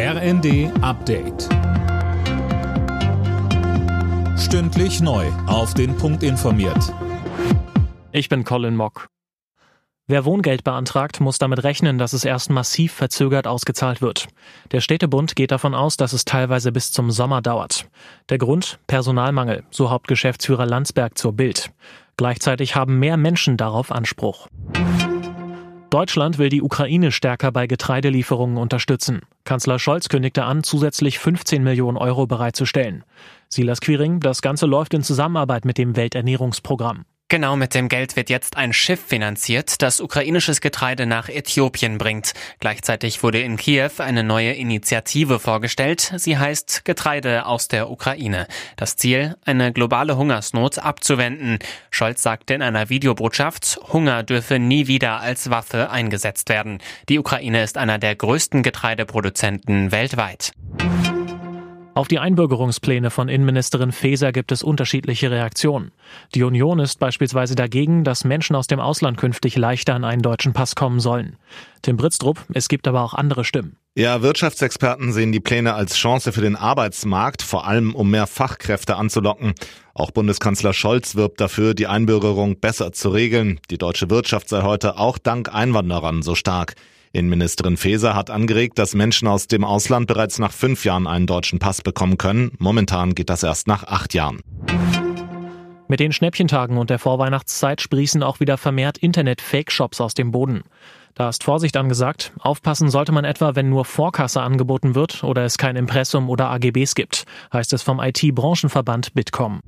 RND Update. Stündlich neu. Auf den Punkt informiert. Ich bin Colin Mock. Wer Wohngeld beantragt, muss damit rechnen, dass es erst massiv verzögert ausgezahlt wird. Der Städtebund geht davon aus, dass es teilweise bis zum Sommer dauert. Der Grund? Personalmangel, so Hauptgeschäftsführer Landsberg zur Bild. Gleichzeitig haben mehr Menschen darauf Anspruch. Deutschland will die Ukraine stärker bei Getreidelieferungen unterstützen. Kanzler Scholz kündigte an, zusätzlich 15 Millionen Euro bereitzustellen. Silas Quiring, das Ganze läuft in Zusammenarbeit mit dem Welternährungsprogramm. Genau mit dem Geld wird jetzt ein Schiff finanziert, das ukrainisches Getreide nach Äthiopien bringt. Gleichzeitig wurde in Kiew eine neue Initiative vorgestellt. Sie heißt Getreide aus der Ukraine. Das Ziel, eine globale Hungersnot abzuwenden. Scholz sagte in einer Videobotschaft, Hunger dürfe nie wieder als Waffe eingesetzt werden. Die Ukraine ist einer der größten Getreideproduzenten weltweit. Auf die Einbürgerungspläne von Innenministerin Faeser gibt es unterschiedliche Reaktionen. Die Union ist beispielsweise dagegen, dass Menschen aus dem Ausland künftig leichter an einen deutschen Pass kommen sollen. Tim Britztrup, es gibt aber auch andere Stimmen. Ja, Wirtschaftsexperten sehen die Pläne als Chance für den Arbeitsmarkt, vor allem um mehr Fachkräfte anzulocken. Auch Bundeskanzler Scholz wirbt dafür, die Einbürgerung besser zu regeln. Die deutsche Wirtschaft sei heute auch dank Einwanderern so stark. Innenministerin Faeser hat angeregt, dass Menschen aus dem Ausland bereits nach fünf Jahren einen deutschen Pass bekommen können. Momentan geht das erst nach acht Jahren. Mit den Schnäppchentagen und der Vorweihnachtszeit sprießen auch wieder vermehrt Internet-Fake-Shops aus dem Boden. Da ist Vorsicht angesagt. Aufpassen sollte man etwa, wenn nur Vorkasse angeboten wird oder es kein Impressum oder AGBs gibt, heißt es vom IT-Branchenverband Bitkom.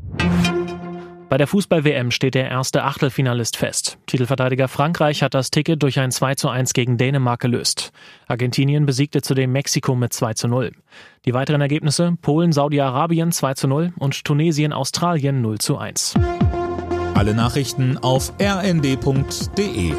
Bei der Fußball-WM steht der erste Achtelfinalist fest. Titelverteidiger Frankreich hat das Ticket durch ein 2 zu 1 gegen Dänemark gelöst. Argentinien besiegte zudem Mexiko mit 2 zu 0. Die weiteren Ergebnisse Polen, Saudi-Arabien 2 zu 0 und Tunesien, Australien 0 zu 1. Alle Nachrichten auf rnd.de